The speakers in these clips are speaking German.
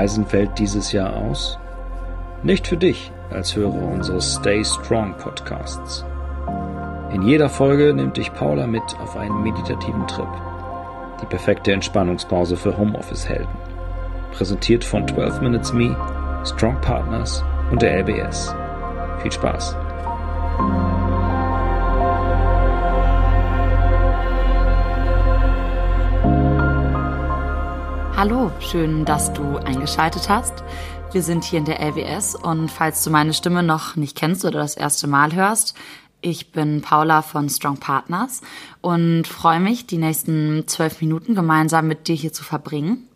Reisen fällt dieses Jahr aus? Nicht für dich als Hörer unseres Stay Strong Podcasts. In jeder Folge nimmt dich Paula mit auf einen meditativen Trip. Die perfekte Entspannungspause für Homeoffice-Helden. Präsentiert von 12 Minutes Me, Strong Partners und der LBS. Viel Spaß! Hallo, schön, dass du eingeschaltet hast. Wir sind hier in der LWS und falls du meine Stimme noch nicht kennst oder das erste Mal hörst, ich bin Paula von Strong Partners und freue mich, die nächsten zwölf Minuten gemeinsam mit dir hier zu verbringen.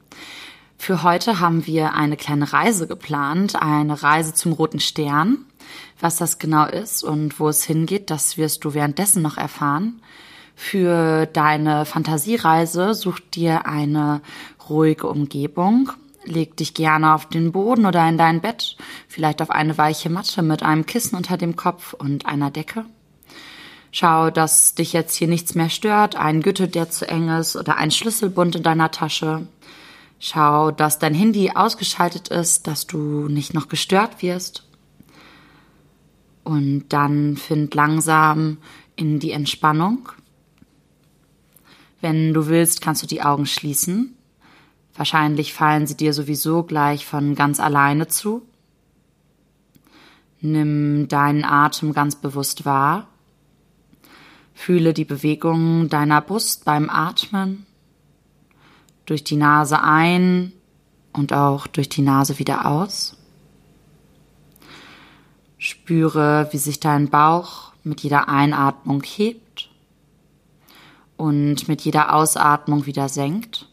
Für heute haben wir eine kleine Reise geplant, eine Reise zum Roten Stern. Was das genau ist und wo es hingeht, das wirst du währenddessen noch erfahren. Für deine Fantasiereise such dir eine ruhige Umgebung. Leg dich gerne auf den Boden oder in dein Bett, vielleicht auf eine weiche Matte mit einem Kissen unter dem Kopf und einer Decke. Schau, dass dich jetzt hier nichts mehr stört, ein Gürtel, der zu eng ist oder ein Schlüsselbund in deiner Tasche. Schau, dass dein Handy ausgeschaltet ist, dass du nicht noch gestört wirst. Und dann find langsam in die Entspannung. Wenn du willst, kannst du die Augen schließen Wahrscheinlich fallen sie dir sowieso gleich von ganz alleine zu. Nimm deinen Atem ganz bewusst wahr. Fühle die Bewegungen deiner Brust beim Atmen. Durch die Nase ein und auch durch die Nase wieder aus. Spüre, wie sich dein Bauch mit jeder Einatmung hebt und mit jeder Ausatmung wieder senkt.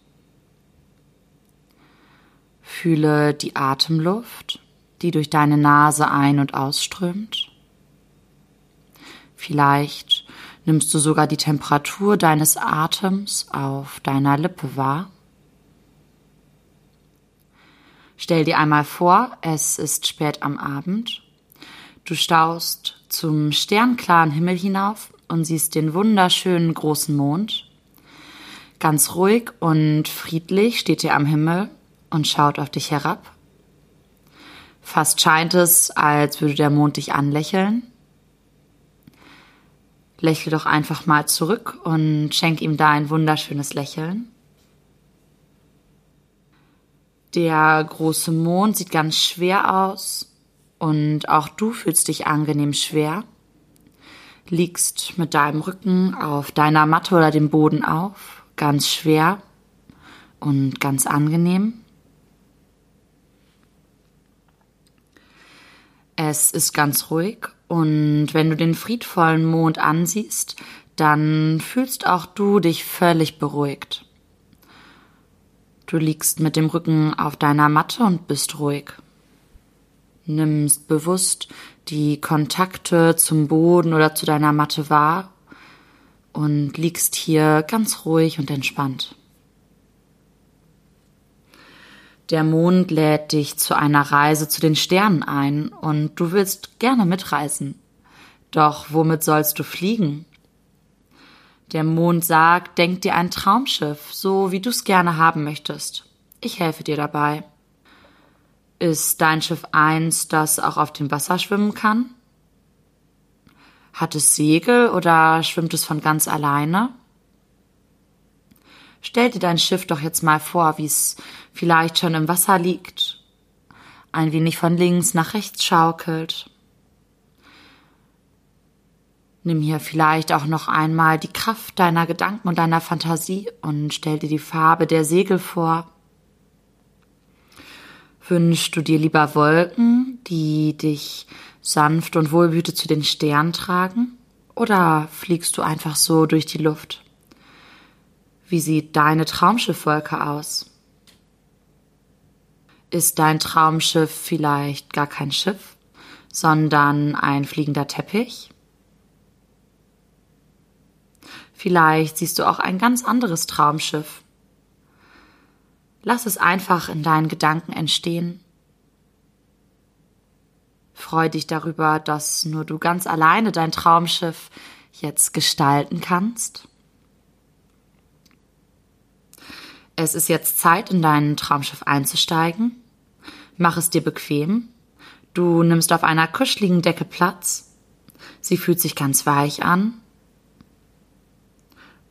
Fühle die Atemluft, die durch deine Nase ein- und ausströmt. Vielleicht nimmst du sogar die Temperatur deines Atems auf deiner Lippe wahr. Stell dir einmal vor, es ist spät am Abend. Du staust zum sternklaren Himmel hinauf und siehst den wunderschönen großen Mond. Ganz ruhig und friedlich steht er am Himmel und schaut auf dich herab. Fast scheint es, als würde der Mond dich anlächeln. Lächle doch einfach mal zurück und schenk ihm da ein wunderschönes Lächeln. Der große Mond sieht ganz schwer aus und auch du fühlst dich angenehm schwer. Liegst mit deinem Rücken auf deiner Matte oder dem Boden auf, ganz schwer und ganz angenehm. Es ist ganz ruhig und wenn du den friedvollen Mond ansiehst, dann fühlst auch du dich völlig beruhigt. Du liegst mit dem Rücken auf deiner Matte und bist ruhig. Nimmst bewusst die Kontakte zum Boden oder zu deiner Matte wahr und liegst hier ganz ruhig und entspannt. Der Mond lädt dich zu einer Reise zu den Sternen ein und du willst gerne mitreisen. Doch womit sollst du fliegen? Der Mond sagt, denk dir ein Traumschiff, so wie du es gerne haben möchtest. Ich helfe dir dabei. Ist dein Schiff eins, das auch auf dem Wasser schwimmen kann? Hat es Segel oder schwimmt es von ganz alleine? Stell dir dein Schiff doch jetzt mal vor, wie es vielleicht schon im Wasser liegt, ein wenig von links nach rechts schaukelt. Nimm hier vielleicht auch noch einmal die Kraft deiner Gedanken und deiner Fantasie und stell dir die Farbe der Segel vor. Wünschst du dir lieber Wolken, die dich sanft und wohlbüte zu den Sternen tragen? Oder fliegst du einfach so durch die Luft? Wie sieht deine Traumschiffwolke aus? Ist dein Traumschiff vielleicht gar kein Schiff, sondern ein fliegender Teppich? Vielleicht siehst du auch ein ganz anderes Traumschiff. Lass es einfach in deinen Gedanken entstehen. Freu dich darüber, dass nur du ganz alleine dein Traumschiff jetzt gestalten kannst. Es ist jetzt Zeit, in dein Traumschiff einzusteigen. Mach es dir bequem. Du nimmst auf einer kuscheligen Decke Platz. Sie fühlt sich ganz weich an.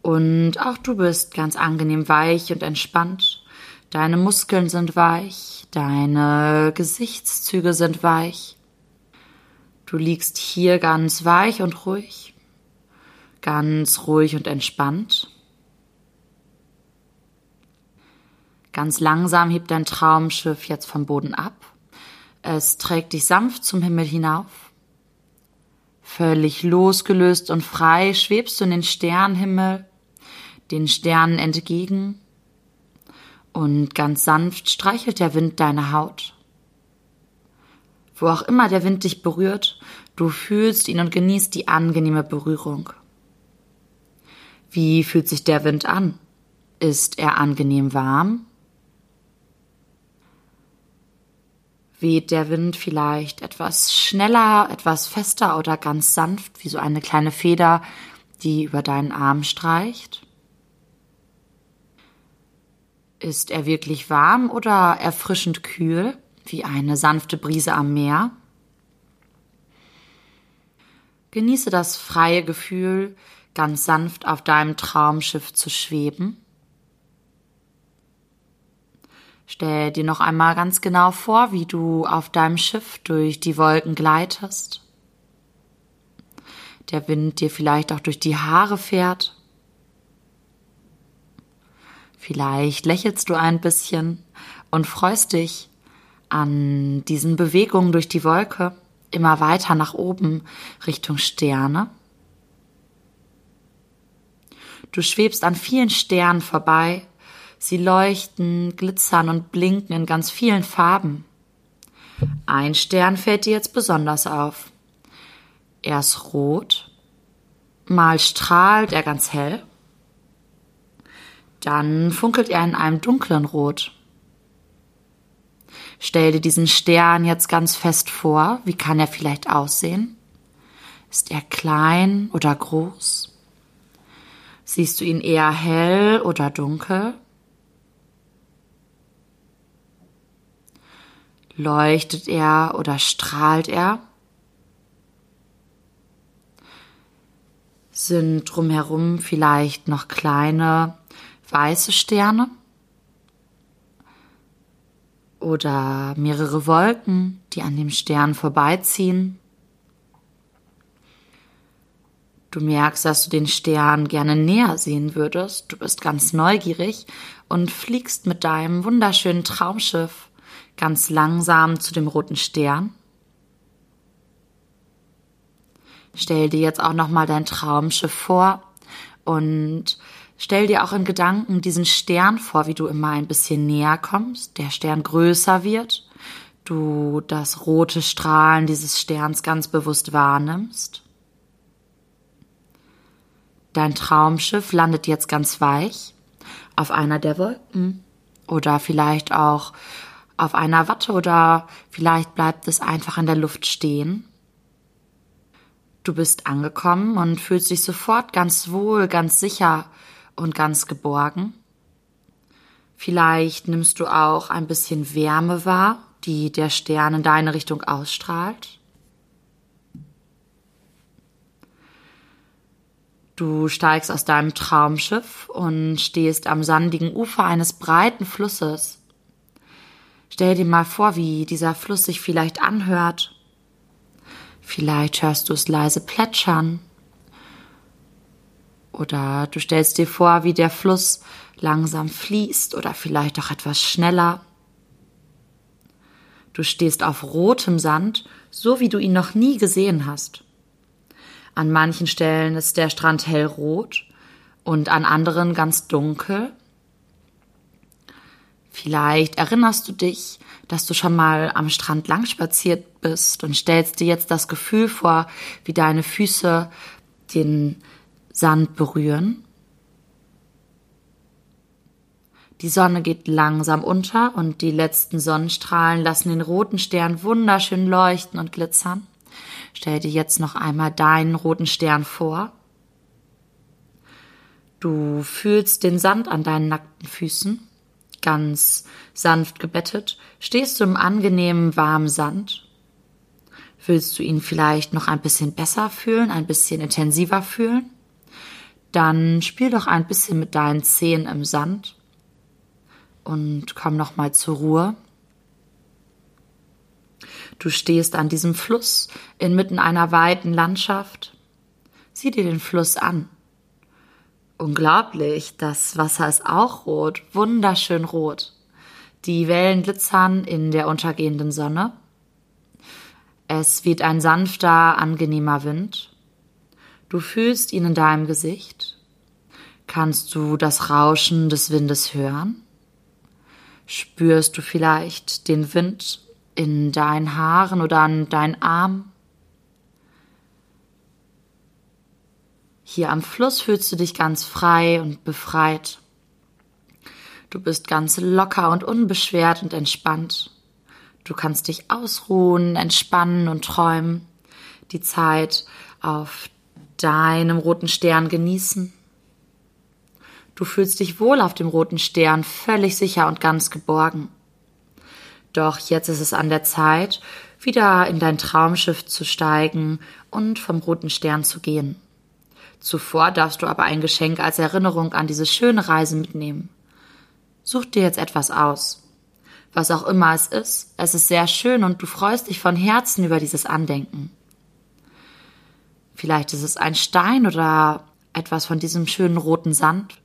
Und auch du bist ganz angenehm weich und entspannt. Deine Muskeln sind weich, deine Gesichtszüge sind weich. Du liegst hier ganz weich und ruhig, ganz ruhig und entspannt. Ganz langsam hebt dein Traumschiff jetzt vom Boden ab. Es trägt dich sanft zum Himmel hinauf. Völlig losgelöst und frei schwebst du in den Sternenhimmel, den Sternen entgegen, und ganz sanft streichelt der Wind deine Haut. Wo auch immer der Wind dich berührt, du fühlst ihn und genießt die angenehme Berührung. Wie fühlt sich der Wind an? Ist er angenehm warm? Weht der Wind vielleicht etwas schneller, etwas fester oder ganz sanft, wie so eine kleine Feder, die über deinen Arm streicht? Ist er wirklich warm oder erfrischend kühl, wie eine sanfte Brise am Meer? Genieße das freie Gefühl, ganz sanft auf deinem Traumschiff zu schweben. Stell dir noch einmal ganz genau vor, wie du auf deinem Schiff durch die Wolken gleitest. Der Wind dir vielleicht auch durch die Haare fährt. Vielleicht lächelst du ein bisschen und freust dich an diesen Bewegungen durch die Wolke immer weiter nach oben Richtung Sterne. Du schwebst an vielen Sternen vorbei. Sie leuchten, glitzern und blinken in ganz vielen Farben. Ein Stern fällt dir jetzt besonders auf. Er ist rot, mal strahlt er ganz hell dann funkelt er in einem dunklen Rot. Stell dir diesen Stern jetzt ganz fest vor. Wie kann er vielleicht aussehen? Ist er klein oder groß? Siehst du ihn eher hell oder dunkel? Leuchtet er oder strahlt er? Sind drumherum vielleicht noch kleine weiße Sterne oder mehrere Wolken, die an dem Stern vorbeiziehen. Du merkst, dass du den Stern gerne näher sehen würdest. Du bist ganz neugierig und fliegst mit deinem wunderschönen Traumschiff ganz langsam zu dem roten Stern. Stell dir jetzt auch noch mal dein Traumschiff vor und Stell dir auch in Gedanken diesen Stern vor, wie du immer ein bisschen näher kommst, der Stern größer wird, du das rote Strahlen dieses Sterns ganz bewusst wahrnimmst. Dein Traumschiff landet jetzt ganz weich auf einer der Wolken oder vielleicht auch auf einer Watte oder vielleicht bleibt es einfach in der Luft stehen. Du bist angekommen und fühlst dich sofort ganz wohl, ganz sicher und ganz geborgen. Vielleicht nimmst du auch ein bisschen Wärme wahr, die der Stern in deine Richtung ausstrahlt. Du steigst aus deinem Traumschiff und stehst am sandigen Ufer eines breiten Flusses. Stell dir mal vor, wie dieser Fluss sich vielleicht anhört. Vielleicht hörst du es leise plätschern oder du stellst dir vor, wie der Fluss langsam fließt oder vielleicht auch etwas schneller. Du stehst auf rotem Sand, so wie du ihn noch nie gesehen hast. An manchen Stellen ist der Strand hellrot und an anderen ganz dunkel. Vielleicht erinnerst du dich, dass du schon mal am Strand lang spaziert bist und stellst dir jetzt das Gefühl vor, wie deine Füße den Sand berühren. Die Sonne geht langsam unter und die letzten Sonnenstrahlen lassen den roten Stern wunderschön leuchten und glitzern. Stell dir jetzt noch einmal deinen roten Stern vor. Du fühlst den Sand an deinen nackten Füßen, Ganz sanft gebettet stehst du im angenehmen warmen Sand. Willst du ihn vielleicht noch ein bisschen besser fühlen, ein bisschen intensiver fühlen? Dann spiel doch ein bisschen mit deinen Zehen im Sand und komm noch mal zur Ruhe. Du stehst an diesem Fluss inmitten einer weiten Landschaft. Sieh dir den Fluss an. Unglaublich, das Wasser ist auch rot, wunderschön rot. Die Wellen glitzern in der untergehenden Sonne. Es weht ein sanfter, angenehmer Wind. Du fühlst ihn in deinem Gesicht. Kannst du das Rauschen des Windes hören? Spürst du vielleicht den Wind in deinen Haaren oder an deinen Arm? Hier am Fluss fühlst du dich ganz frei und befreit. Du bist ganz locker und unbeschwert und entspannt. Du kannst dich ausruhen, entspannen und träumen, die Zeit auf deinem roten Stern genießen. Du fühlst dich wohl auf dem roten Stern, völlig sicher und ganz geborgen. Doch jetzt ist es an der Zeit, wieder in dein Traumschiff zu steigen und vom roten Stern zu gehen. Zuvor darfst du aber ein Geschenk als Erinnerung an diese schöne Reise mitnehmen. Such dir jetzt etwas aus. Was auch immer es ist, es ist sehr schön und du freust dich von Herzen über dieses Andenken. Vielleicht ist es ein Stein oder etwas von diesem schönen roten Sand.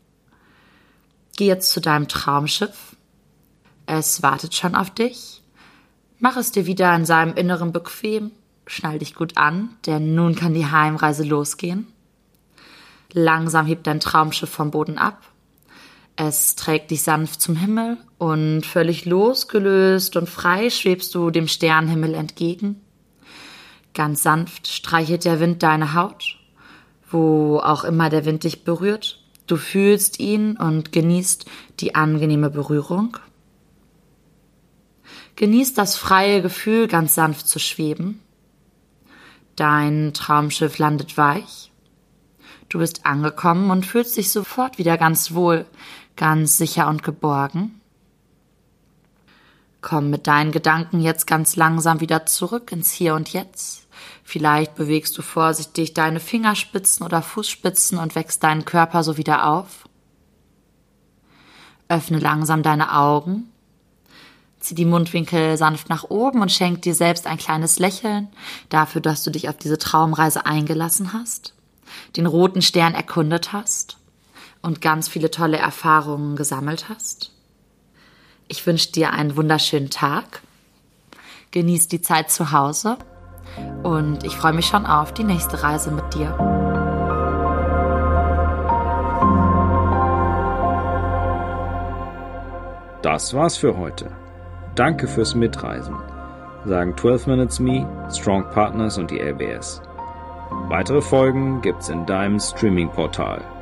Geh jetzt zu deinem Traumschiff. Es wartet schon auf dich. Mach es dir wieder in seinem Inneren bequem. Schnall dich gut an, denn nun kann die Heimreise losgehen. Langsam hebt dein Traumschiff vom Boden ab. Es trägt dich sanft zum Himmel und völlig losgelöst und frei schwebst du dem Sternenhimmel entgegen. Ganz sanft streichelt der Wind deine Haut, wo auch immer der Wind dich berührt. Du fühlst ihn und genießt die angenehme Berührung. Genießt das freie Gefühl, ganz sanft zu schweben. Dein Traumschiff landet weich Du bist angekommen und fühlst dich sofort wieder ganz wohl, ganz sicher und geborgen. Komm mit deinen Gedanken jetzt ganz langsam wieder zurück ins Hier und Jetzt. Vielleicht bewegst du vorsichtig deine Fingerspitzen oder Fußspitzen und wächst deinen Körper so wieder auf. Öffne langsam deine Augen. Zieh die Mundwinkel sanft nach oben und schenk dir selbst ein kleines Lächeln dafür, dass du dich auf diese Traumreise eingelassen hast den roten Stern erkundet hast und ganz viele tolle Erfahrungen gesammelt hast. Ich wünsche dir einen wunderschönen Tag. Genieß die Zeit zu Hause und ich freue mich schon auf die nächste Reise mit dir. Das war's für heute. Danke fürs Mitreisen, sagen 12 Minutes Me, Strong Partners und die LBS. Weitere Folgen gibt's in deinem Streaming-Portal.